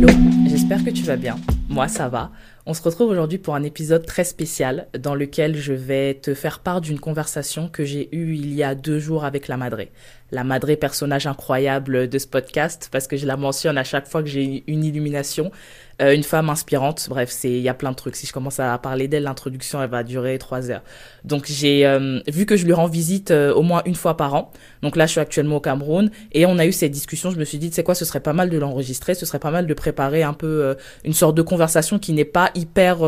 Hello, j'espère que tu vas bien. Moi, ça va. On se retrouve aujourd'hui pour un épisode très spécial dans lequel je vais te faire part d'une conversation que j'ai eue il y a deux jours avec la Madré. La Madré, personnage incroyable de ce podcast, parce que je la mentionne à chaque fois que j'ai une illumination. Euh, une femme inspirante. Bref, c'est il y a plein de trucs. Si je commence à parler d'elle, l'introduction elle va durer trois heures. Donc j'ai euh, vu que je lui rends visite euh, au moins une fois par an. Donc là, je suis actuellement au Cameroun et on a eu cette discussion. Je me suis dit, c'est quoi, ce serait pas mal de l'enregistrer. Ce serait pas mal de préparer un peu une sorte de conversation qui n'est pas hyper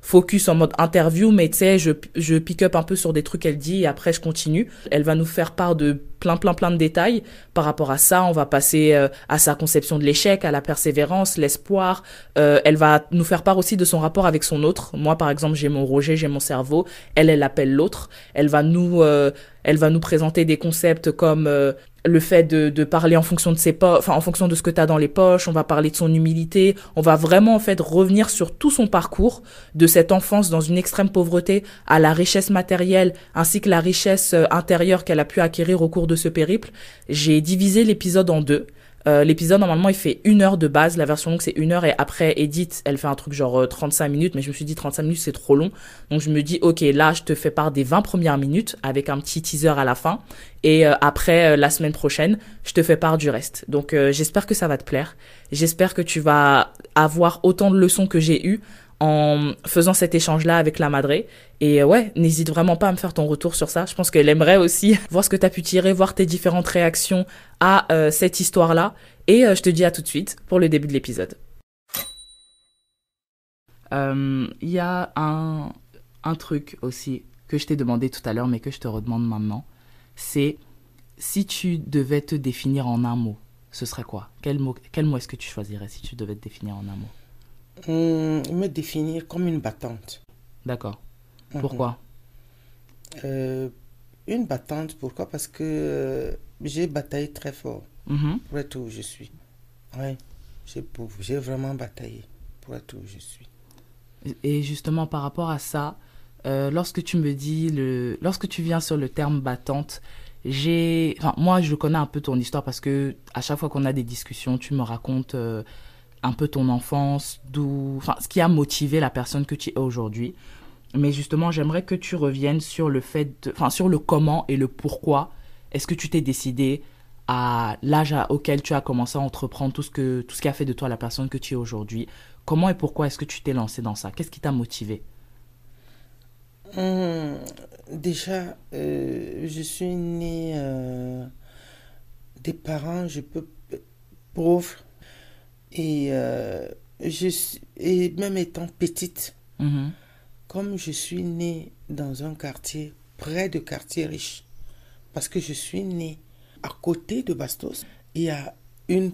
focus en mode interview, mais tu sais, je je pick up un peu sur des trucs qu'elle dit et après je continue. Elle va nous faire part de plein plein plein de détails par rapport à ça. On va passer à sa conception de l'échec, à la persévérance, l'espoir, euh, elle va nous faire part aussi de son rapport avec son autre. Moi, par exemple, j'ai mon Roger, j'ai mon cerveau. Elle, elle appelle l'autre. Elle va nous, euh, elle va nous présenter des concepts comme euh, le fait de, de, parler en fonction de ses poches, enfin en fonction de ce que tu as dans les poches. On va parler de son humilité. On va vraiment en fait revenir sur tout son parcours de cette enfance dans une extrême pauvreté à la richesse matérielle ainsi que la richesse intérieure qu'elle a pu acquérir au cours de ce périple. J'ai divisé l'épisode en deux. Euh, l'épisode, normalement, il fait une heure de base. La version longue, c'est une heure. Et après, Edith, elle fait un truc genre 35 euh, minutes. Mais je me suis dit, 35 minutes, c'est trop long. Donc, je me dis, OK, là, je te fais part des 20 premières minutes avec un petit teaser à la fin. Et euh, après, la semaine prochaine, je te fais part du reste. Donc, j'espère que ça va te plaire. J'espère que tu vas avoir autant de leçons que j'ai eues en faisant cet échange-là avec la Madré. Et ouais, n'hésite vraiment pas à me faire ton retour sur ça. Je pense qu'elle aimerait aussi voir ce que tu as pu tirer, voir tes différentes réactions à euh, cette histoire-là. Et euh, je te dis à tout de suite pour le début de l'épisode. Il euh, y a un, un truc aussi que je t'ai demandé tout à l'heure, mais que je te redemande maintenant. C'est si tu devais te définir en un mot, ce serait quoi? Quel mot, quel mot est-ce que tu choisirais si tu devais te définir en un mot? Me définir comme une battante. D'accord. Mhm. Pourquoi? Euh, Une battante, pourquoi? Parce que euh, j'ai bataillé très fort mhm. pour être où je suis. Oui, j'ai vraiment bataillé pour être où je suis. Et justement, par rapport à ça, euh, lorsque tu me dis, le, lorsque tu viens sur le terme battante, j'ai, enfin, moi, je connais un peu ton histoire parce que à chaque fois qu'on a des discussions, tu me racontes un peu ton enfance, d'où, enfin, ce qui a motivé la personne que tu es aujourd'hui. Mais justement, j'aimerais que tu reviennes sur le fait, enfin, sur le comment et le pourquoi. Est-ce que tu t'es décidé à l'âge auquel tu as commencé à entreprendre tout ce que, tout ce qui a fait de toi la personne que tu es aujourd'hui Comment et pourquoi est-ce que tu t'es lancé dans ça? Qu'est-ce qui t'a motivé? Hum, Déjà, euh, je suis né euh, des parents, je peux pauvres et, euh, je, et même étant petite, mm-hmm. comme je suis née dans un quartier près de quartier riche, parce que je suis née à côté de Bastos, il y a une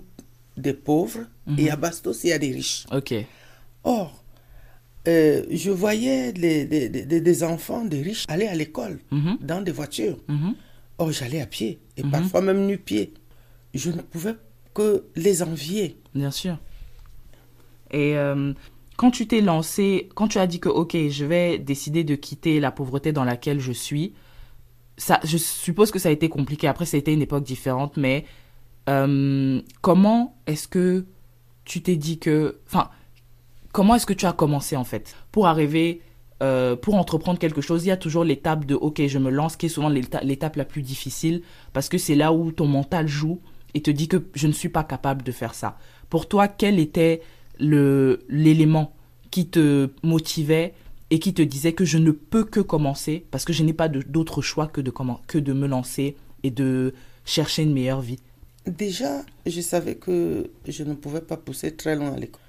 des pauvres et à mm-hmm. Bastos, il y a des riches. Ok. Or, euh, je voyais les, des enfants des riches aller à l'école mm-hmm. dans des voitures. Or, j'allais à pied et parfois même nu-pied. Je ne pouvais les envier. Bien sûr. Et euh, quand tu t'es lancé, quand tu as dit que, OK, je vais décider de quitter la pauvreté dans laquelle je suis, ça, je suppose que ça a été compliqué. Après, ça a été une époque différente, mais euh, comment est-ce que tu t'es dit que... Enfin, comment est-ce que tu as commencé, en fait? Pour arriver... Euh, pour entreprendre quelque chose, il y a toujours l'étape de OK, je me lance, qui est souvent l'étape la plus difficile, parce que c'est là où ton mental joue et te dit que je ne suis pas capable de faire ça. Pour toi, quel était l'élément qui te motivait et qui te disait que je ne peux que commencer parce que je n'ai pas d'autre choix que de, comment, que de me lancer et de chercher une meilleure vie? Déjà, je savais que je ne pouvais pas pousser très loin à l'école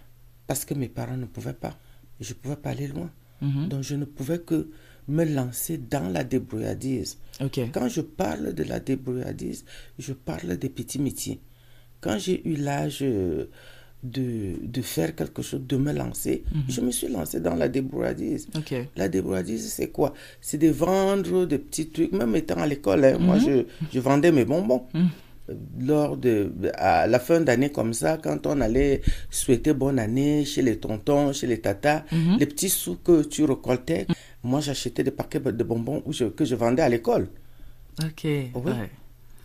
parce que mes parents ne pouvaient pas. Je ne pouvais pas aller loin. Mhm. Donc, je ne pouvais que me lancer dans la débrouillardise. Quand je parle de la débrouillardise, je parle des petits métiers. Quand j'ai eu l'âge euh, de, de, faire quelque chose, de me lancer, mhm. je me suis lancé dans la débrouillardise. La débrouillardise, c'est quoi? C'est de vendre des petits trucs, même étant à l'école. Hein. Moi, mhm. je, je, vendais mes bonbons. Mhm. Lors de, à la fin d'année comme ça, quand on allait souhaiter bonne année chez les tontons, chez les tatas, les petits sous que tu récoltais, moi, j'achetais des paquets de bonbons que je vendais à l'école. Ok.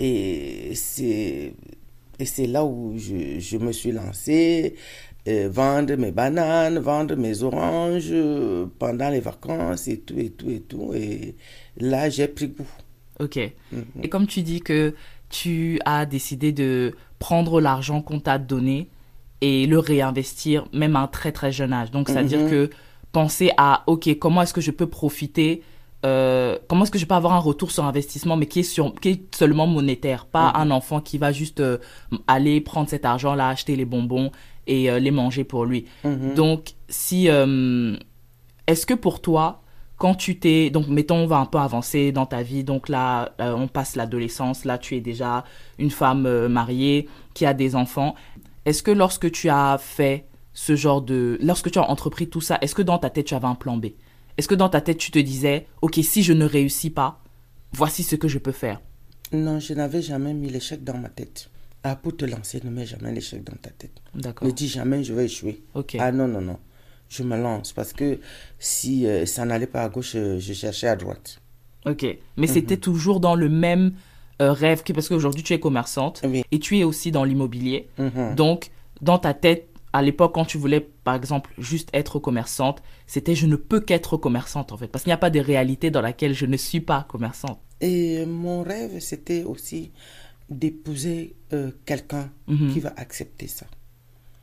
Et c'est et c'est là où je, je, me suis lancé vendre mes bananes, vendre mes oranges euh, pendant les vacances et tout, et tout, et tout. Et là, j'ai pris goût. Ok. Mhm. Et comme tu dis que tu as décidé de prendre l'argent qu'on t'a donné et le réinvestir même à un très très jeune âge. Donc, c'est-à-dire mhm. que penser à, ok, comment est-ce que je peux profiter euh, comment est-ce que je peux avoir un retour sur investissement, mais qui est, sur, qui est seulement monétaire, pas mhm. un enfant qui va juste euh, aller prendre cet argent-là, acheter les bonbons et euh, les manger pour lui. Mhm. Donc, si, est-ce que pour toi, quand tu t'es, donc mettons, on va un peu avancer dans ta vie, donc là, on passe l'adolescence, là, tu es déjà une femme mariée qui a des enfants. Est-ce que lorsque tu as fait ce genre de, lorsque tu as entrepris tout ça, est-ce que dans ta tête tu avais un plan B? Est-ce que dans ta tête, tu te disais, OK, si je ne réussis pas, voici ce que je peux faire? Non, je n'avais jamais mis l'échec dans ma tête. Ah, pour te lancer, ne mets jamais l'échec dans ta tête. D'accord. Ne dis jamais, je vais échouer. OK. Ah non, non, non. Je me lance parce que si euh, ça n'allait pas à gauche, euh, je cherchais à droite. Ok. Mais mhm. c'était toujours dans le même euh, rêve que, parce qu'aujourd'hui, tu es commerçante et tu es aussi dans l'immobilier. Mhm. Donc, dans ta tête, à l'époque, quand tu voulais, par exemple, juste être commerçante, c'était je ne peux qu'être commerçante, en fait. Parce qu'il n'y a pas de réalité dans laquelle je ne suis pas commerçante. Et mon rêve, c'était aussi d'épouser euh, quelqu'un mhm. qui va accepter ça.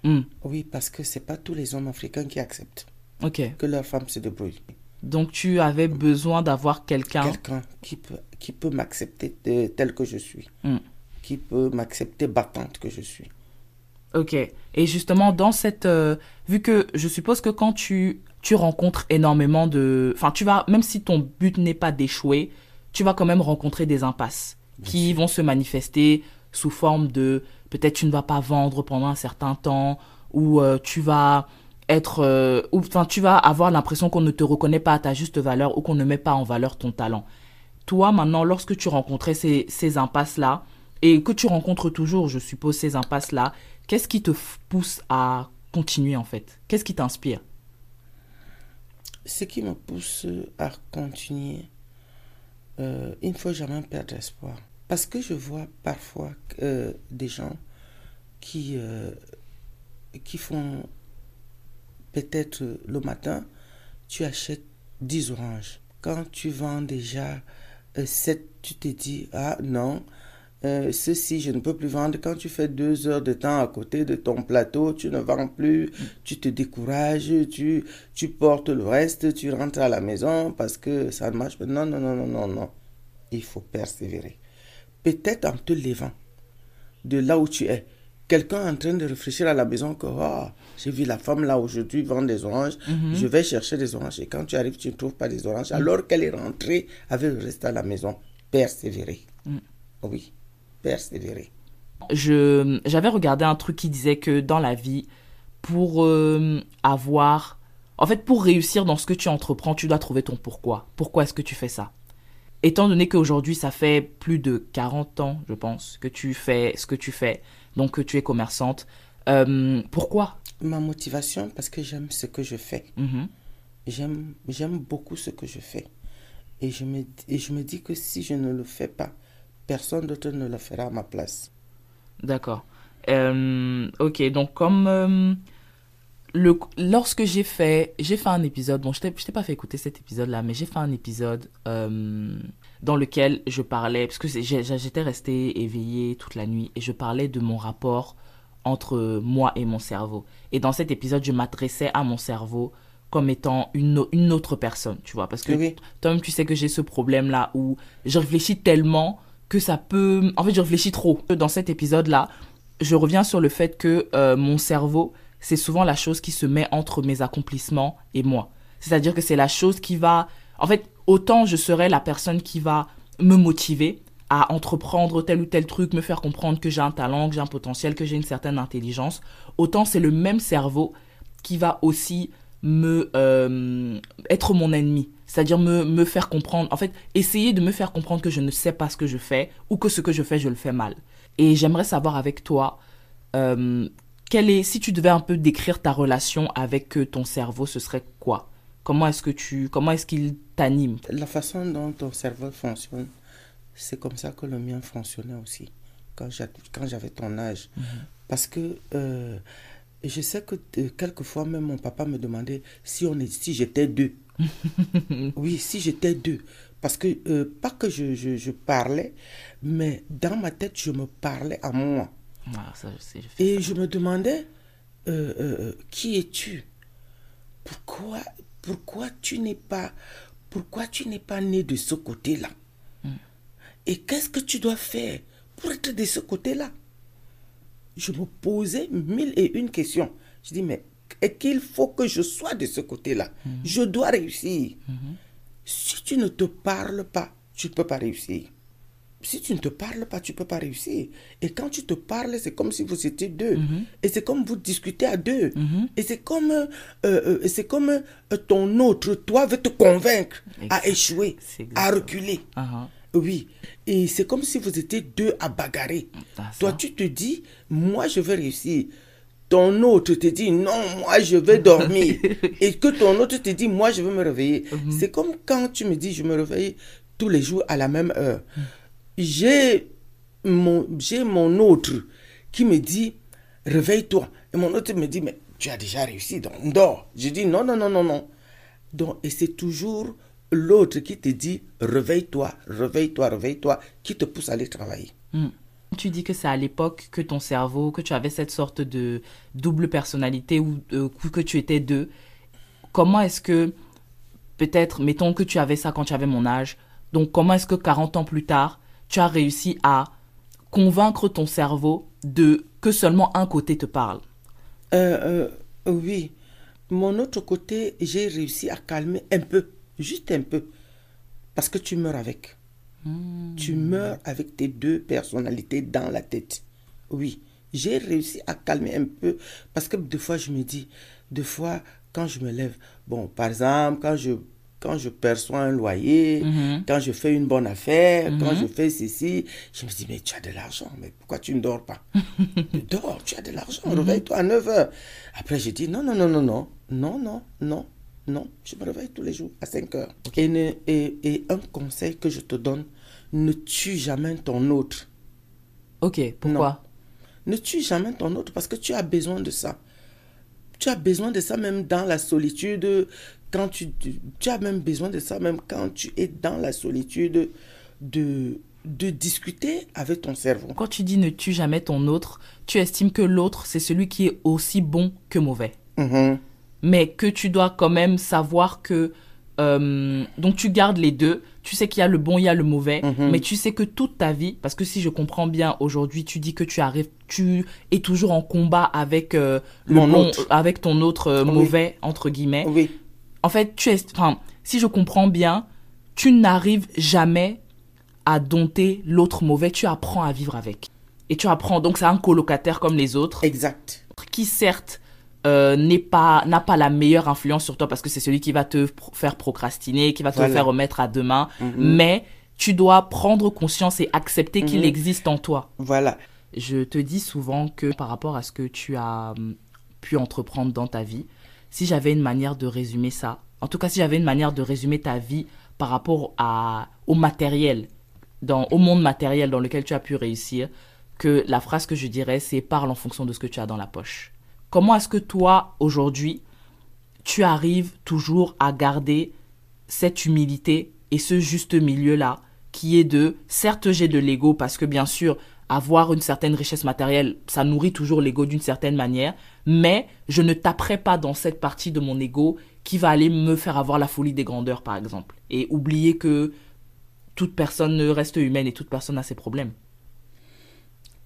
Hmm. Oui, parce que c'est pas tous les hommes africains qui acceptent que leur femme se débrouille. Donc tu avais besoin d'avoir quelqu'un. Quelqu'un qui peut, qui peut m'accepter tel que je suis. Hmm. Qui peut m'accepter battante que je suis. Ok. Et justement, dans cette... Euh, vu que je suppose que quand tu, tu rencontres énormément de... Enfin, tu vas... Même si ton but n'est pas d'échouer, tu vas quand même rencontrer des impasses qui vont se manifester sous forme de... Peut-être tu ne vas pas vendre pendant un certain temps ou euh, tu vas être... Euh, ou enfin, tu vas avoir l'impression qu'on ne te reconnaît pas à ta juste valeur ou qu'on ne met pas en valeur ton talent. Toi, maintenant, lorsque tu rencontrais ces, ces impasses-là, et que tu rencontres toujours, je suppose, ces impasses-là, Qu'est-ce qui te pousse à continuer en fait? Qu'est-ce qui t'inspire? Ce qui me pousse à continuer, euh, il ne faut jamais perdre espoir. Parce que je vois parfois euh, des gens qui, euh, qui font peut-être le matin, tu achètes 10 oranges. Quand tu vends déjà 7, tu te dis, ah non, euh, ceci, je ne peux plus vendre. Quand tu fais deux heures de temps à côté de ton plateau, tu ne vends plus, tu te décourages, tu, tu portes le reste, tu rentres à la maison parce que ça ne marche pas. Non, non, non, non, non, non. Il faut persévérer. Peut-être en te levant de là où tu es. Quelqu'un en train de réfléchir à la maison que oh, j'ai vu la femme là aujourd'hui vendre des oranges, mhm. je vais chercher des oranges. Et quand tu arrives, tu ne trouves pas des oranges, alors qu'elle est rentrée avec le reste à la maison. Persévérer. Mm. Oui persévérer. Je, j'avais regardé un truc qui disait que dans la vie, pour euh, avoir... En fait, pour réussir dans ce que tu entreprends, tu dois trouver ton pourquoi. Pourquoi est-ce que tu fais ça? Étant donné qu'aujourd'hui, ça fait plus de 40 ans, je pense, que tu fais ce que tu fais, donc que tu es commerçante, euh, pourquoi? Ma motivation, parce que j'aime ce que je fais. Mm-hmm. J'aime, j'aime beaucoup ce que je fais. Et je, me, et je me dis que si je ne le fais pas, personne d'autre ne le fera à ma place. D'accord. Euh, ok, donc comme euh, le, lorsque j'ai fait, j'ai fait un épisode, bon, je t'ai pas fait écouter cet épisode-là, mais j'ai fait un épisode euh, dans lequel je parlais, parce que j'étais resté éveillé toute la nuit, et je parlais de mon rapport entre moi et mon cerveau. Et dans cet épisode, je m'adressais à mon cerveau comme étant une, une autre personne, tu vois, parce que toi-même, tu sais que j'ai ce problème-là où je réfléchis tellement que ça peut... En fait, je réfléchis trop. Dans cet épisode-là, je reviens sur le fait que euh, mon cerveau, c'est souvent la chose qui se met entre mes accomplissements et moi. C'est-à-dire que c'est la chose qui va... En fait, autant je serai la personne qui va me motiver à entreprendre tel ou tel truc, me faire comprendre que j'ai un talent, que j'ai un potentiel, que j'ai une certaine intelligence, autant c'est le même cerveau qui va aussi me euh, être mon ennemi. C'est-à-dire me, me faire comprendre, en fait, essayer de me faire comprendre que je ne sais pas ce que je fais ou que ce que je fais, je le fais mal. Et j'aimerais savoir avec toi, euh, quelle est, si tu devais un peu décrire ta relation avec euh, ton cerveau, ce serait quoi? Comment est-ce que tu, comment est-ce qu'il t'anime? La façon dont ton cerveau fonctionne, c'est comme ça que le mien fonctionnait aussi quand j'avais ton âge. Mhm. Parce que Et je sais que euh, quelquefois même mon papa me demandait si, on est, si j'étais deux. Oui, si j'étais deux. Parce que, euh, pas que je, je, parlais, mais dans ma tête, je me parlais à moi. Ah, Et je me demandais, euh, qui es-tu? Pourquoi, pourquoi tu n'es pas, pourquoi tu n'es pas né de ce côté-là? Hmm. Et qu'est-ce que tu dois faire pour être de ce côté-là? Je me posais mille et une questions. Je dis, mais est qu'il faut que je sois de ce côté-là hmm. Je dois réussir. Hmm. Si tu ne te parles pas, tu ne peux pas réussir si tu ne te parles pas, tu ne peux pas réussir. Et quand tu te parles, c'est comme si vous étiez deux. Mhm. Et c'est comme vous discutez à deux. Mhm. Et c'est comme, euh, euh, c'est comme euh, ton autre, toi, veut te convaincre à échouer, à reculer. Uh-huh. Oui. Et c'est comme si vous étiez deux à bagarrer. Toi, tu te dis, moi, je veux réussir. Ton autre te dit, non, moi, je vais dormir. et que ton autre te dit, moi, je veux me réveiller. Mhm. C'est comme quand tu me dis, je me réveille tous les jours à la même heure j'ai mon, j'ai mon autre qui me dit, réveille-toi. Et mon autre me dit, mais tu as déjà réussi, donc dors. Je dis, non, non, non, non, non. Donc, et c'est toujours l'autre qui te dit, réveille-toi, réveille-toi, réveille-toi, qui te pousse à aller travailler. Hmm. Tu dis que c'est à l'époque que ton cerveau, que tu avais cette sorte de double personnalité ou que tu étais deux. Comment est-ce que, peut-être, mettons que tu avais ça quand tu avais mon âge, donc comment est-ce que 40 ans plus tard, tu as réussi à convaincre ton cerveau de que seulement un côté te parle? Euh, euh, Oui. Mon autre côté, j'ai réussi à calmer un peu, juste un peu, parce que tu meurs avec. Tu meurs avec tes deux personnalités dans la tête. Oui, j'ai réussi à calmer un peu, parce que des fois, je me dis, des fois, quand je me lève, bon, par exemple, quand je quand je perçois un loyer, mhm. quand je fais une bonne affaire, quand je mhm. fais ceci, je me dis, mais tu as de l'argent, mais pourquoi tu ne dors pas? Dors, tu as de l'argent, mhm. réveille-toi à 9 heures. Après, je dis, non, non, non, non, non, non, non, non, non, je me réveille tous les jours à 5 heures. Et, et, un conseil que je te donne, ne tue jamais ton autre. Ok, pourquoi? Ne tue jamais ton autre parce que tu as besoin de ça. Tu as besoin de ça même dans la solitude, quand tu, tu, as même besoin de ça, même quand tu es dans la solitude, de, de discuter avec ton cerveau. Quand tu dis ne tue jamais ton autre, tu estimes que l'autre, c'est celui qui est aussi bon que mauvais. Mm-hmm. Mais que tu dois quand même savoir que... Euh, donc tu gardes les deux, tu sais qu'il y a le bon, il y a le mauvais, mm-hmm. mais tu sais que toute ta vie, parce que si je comprends bien aujourd'hui, tu dis que tu arrives, tu es toujours en combat avec euh, le bon, avec ton autre euh, mauvais entre guillemets. Oui en fait, tu es, enfin, si je comprends bien, tu n'arrives jamais à dompter l'autre mauvais, tu apprends à vivre avec. Et tu apprends, donc c'est un colocataire comme les autres. Exact. Qui certes euh, n'est pas n'a pas la meilleure influence sur toi parce que c'est celui qui va te faire procrastiner, qui va te faire remettre à demain, mm-hmm. mais tu dois prendre conscience et accepter qu'il mm-hmm. existe en toi. Voilà. Je te dis souvent que par rapport à ce que tu as hum, pu entreprendre dans ta vie, si j'avais une manière de résumer ça, en tout cas si j'avais une manière de résumer ta vie par rapport à, au matériel, dans, au monde matériel dans lequel tu as pu réussir, que la phrase que je dirais, c'est parle en fonction de ce que tu as dans la poche. Comment est-ce que toi, aujourd'hui, tu arrives toujours à garder cette humilité et ce juste milieu-là, qui est de, certes j'ai de l'ego parce que bien sûr, avoir une certaine richesse matérielle, ça nourrit toujours l'ego d'une certaine manière, mais je ne taperai pas dans cette partie de mon ego qui va aller me faire avoir la folie des grandeurs, par exemple, et oublier que toute personne reste humaine et toute personne a ses problèmes.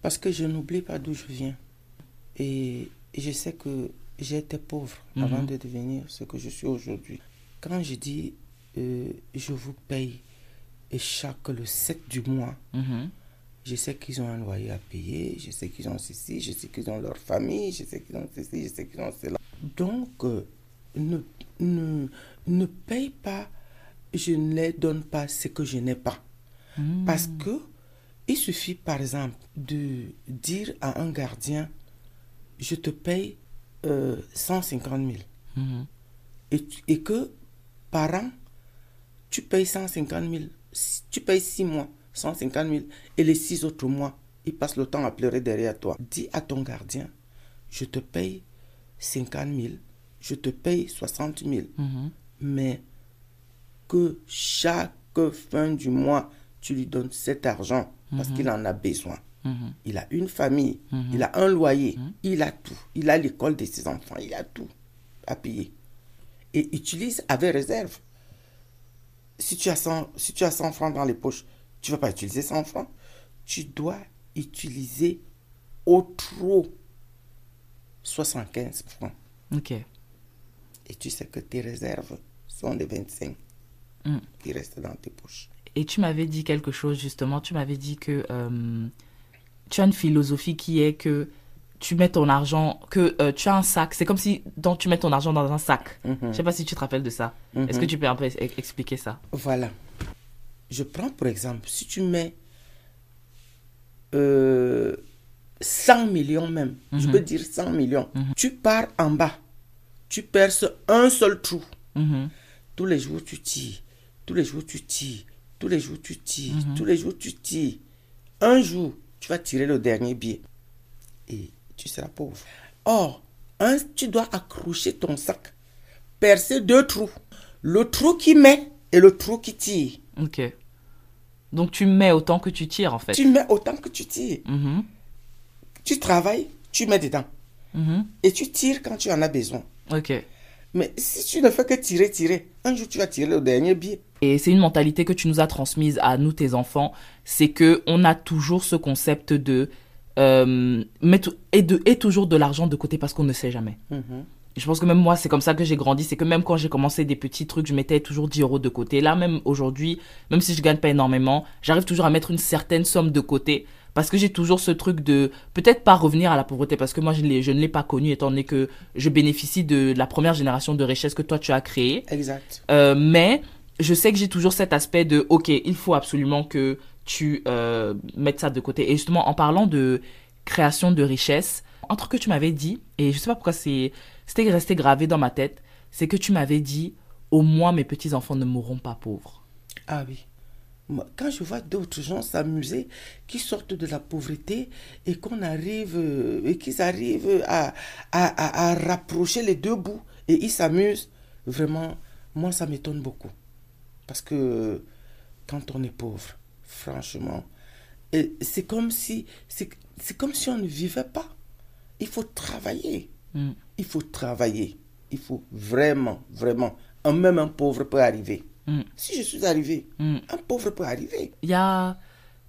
Parce que je n'oublie pas d'où je viens. Et je sais que j'étais pauvre avant mhm. de devenir ce que je suis aujourd'hui. Quand je dis euh, je vous paye chaque le 7 du mois, mhm. Je sais qu'ils ont un loyer à payer, je sais qu'ils ont ceci, je sais qu'ils ont leur famille, je sais qu'ils ont ceci, je sais qu'ils ont cela. Donc, euh, ne, ne, ne paye pas, je ne les donne pas ce que je n'ai pas. Hmm. Parce que il suffit, par exemple, de dire à un gardien, je te paye 150 euh, 000. Hmm. Et, et que par an, tu payes 150 000. Tu payes 6 mois. 150 000 et les six autres mois, il passe le temps à pleurer derrière toi. Dis à ton gardien, je te paye 50 000, je te paye 60 000. Mhm. Mais que chaque fin du mois, tu lui donnes cet argent parce qu'il en a besoin. Mhm. Il a une famille, il a un loyer, il a tout. Il a l'école de ses enfants, il a tout à payer. Et utilise avec réserve. Si tu as 100, si tu as 100 francs dans les poches, tu ne vas pas utiliser 100 francs. Tu dois utiliser au trop 75 francs. Ok. Et tu sais que tes réserves sont les 25 Mm. qui restent dans tes poches. Et tu m'avais dit quelque chose justement, tu m'avais dit que euh, tu as une philosophie qui est que tu mets ton argent, que euh, tu as un sac, c'est comme si donc, tu mets ton argent dans un sac. Je sais pas si tu te rappelles de ça. Est-ce que tu peux un peu expliquer ça? Voilà. Je prends pour exemple, si tu mets euh, 100 millions même, je peux dire 100 millions, tu pars en bas, tu perces un seul trou. Mhm. Tous les jours tu tires, tous les jours tu tires, tous les jours tu tires, tous les jours tu tires. Un jour, tu vas tirer le dernier billet et tu seras pauvre. Or, un, tu dois accrocher ton sac, percer deux trous. Le trou qui met et le trou qui tire. Ok. Donc tu mets autant que tu tires en fait. Tu mets autant que tu tires. Mhm. Tu travailles, tu mets dedans. Mhm. Et tu tires quand tu en as besoin. Ok. Mais si tu ne fais que tirer, tirer, un jour tu vas tirer le dernier billet. Et c'est une mentalité que tu nous as transmise à nous, tes enfants, c'est que on a toujours ce concept de euh, mettre et de et toujours de l'argent de côté parce qu'on ne sait jamais. Je pense que même moi, c'est comme ça que j'ai grandi. C'est que même quand j'ai commencé des petits trucs, je mettais toujours 10 euros de côté. Là, même aujourd'hui, même si je gagne pas énormément, j'arrive toujours à mettre une certaine somme de côté. Parce que j'ai toujours ce truc de peut-être pas revenir à la pauvreté. Parce que moi, je, je ne l'ai pas connu étant donné que je bénéficie de la première génération de richesse que toi, tu as créée. Exact. Euh, mais je sais que j'ai toujours cet aspect de ok il faut absolument que tu euh, mettes ça de côté et justement en parlant de création de richesse un truc que tu m'avais dit et je sais pas pourquoi c'est c'était resté gravé dans ma tête c'est que tu m'avais dit au moins mes petits enfants ne mourront pas pauvres Ah oui. Quand je vois d'autres gens s'amuser, qui sortent de la pauvreté et qu'on arrive, euh, et qu'ils arrivent à, à, à- à rapprocher les deux bouts et ils s'amusent, vraiment, moi ça m'étonne beaucoup. Parce que quand on est pauvre, franchement, c'est comme si, c'est comme si on ne vivait pas. Il faut travailler. Mm. Il faut travailler. Il faut vraiment, vraiment. Même un pauvre peut arriver. Mm. Si je suis arrivé, Mm. un pauvre peut arriver. il y a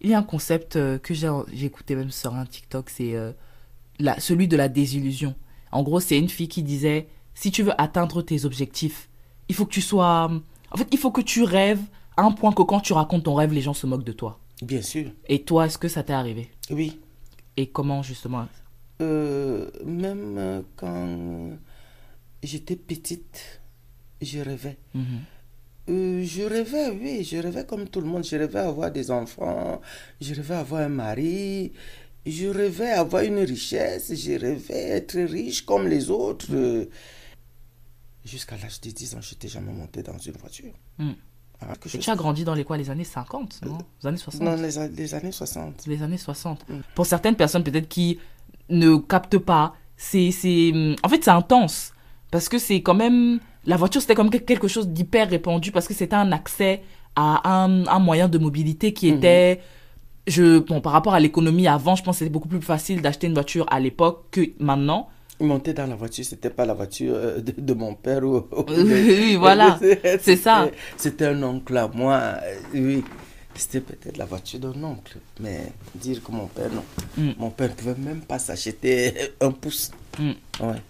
il y a un concept euh, que j'ai écouté même sur un TikTok c'est euh, la, celui de la désillusion en gros c'est une fille qui disait si tu veux atteindre tes objectifs il faut que tu sois en fait il faut que tu rêves à un point que quand tu racontes ton rêve les gens se moquent de toi Bien sûr. et toi est-ce que ça t'est arrivé? Oui. et comment justement? Euh, même euh, quand j'étais petite, je rêvais. Mhm. Euh, je rêvais, oui, je rêvais comme tout le monde. Je rêvais avoir des enfants, je rêvais avoir un mari, je rêvais avoir une richesse, je rêvais être riche comme les autres. Euh, Jusqu'à l'âge de 10 ans, je n'étais jamais monté dans une voiture. Mm. Ah, et tu as grandi dans les quoi les années 50 non les années 60 Dans les, années 60. les années 60. Pour certaines personnes, peut-être qui ne captent pas, c'est, c'est, en fait, c'est intense. Parce que c'est quand même, la voiture, c'était comme quelque chose d'hyper répandu parce que c'était un accès à un, un moyen de mobilité qui était, je, bon, par rapport à l'économie avant, je pense que c'était beaucoup plus facile d'acheter une voiture à l'époque que maintenant. Monter dans la voiture, c'était pas la voiture euh, de, de mon père ou. ou de- Oui, voilà. C'est ça. C'était- C'était un oncle à moi. euh, Oui. C'était peut-être la voiture d'un oncle. Mais dire que mon père, non. Mm. Mon père ne pouvait même pas s'acheter un pouce. Mm. Ouais.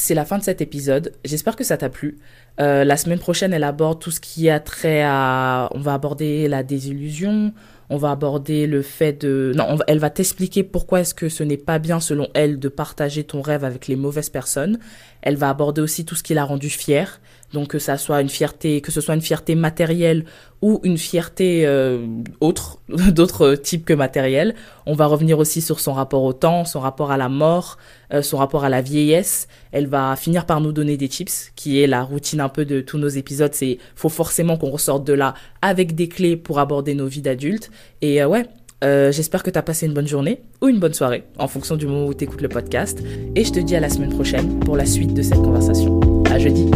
C'est la fin de cet épisode. J'espère que ça t'a plu. Euh, la semaine prochaine, elle aborde tout ce qui a trait à... On va aborder la désillusion, on va aborder le fait de... Non, elle va t'expliquer pourquoi est-ce que ce n'est pas bien, selon elle, de partager ton rêve avec les mauvaises personnes. Elle va aborder aussi tout ce qui l'a rendu fière. Donc que ça soit une fierté, que ce soit une fierté matérielle ou une fierté euh, autre, d'autres types que matérielle. On va revenir aussi sur son rapport au temps, son rapport à la mort, euh, son rapport à la vieillesse. Elle va finir par nous donner des tips, qui est la routine un peu de tous nos épisodes. C'est faut forcément qu'on ressorte de là avec des clés pour aborder nos vies d'adultes. Et euh, ouais, j'espère que tu as passé une bonne journée ou une bonne soirée en fonction du moment où tu écoutes le podcast. Et je te dis à la semaine prochaine pour la suite de cette conversation. À jeudi.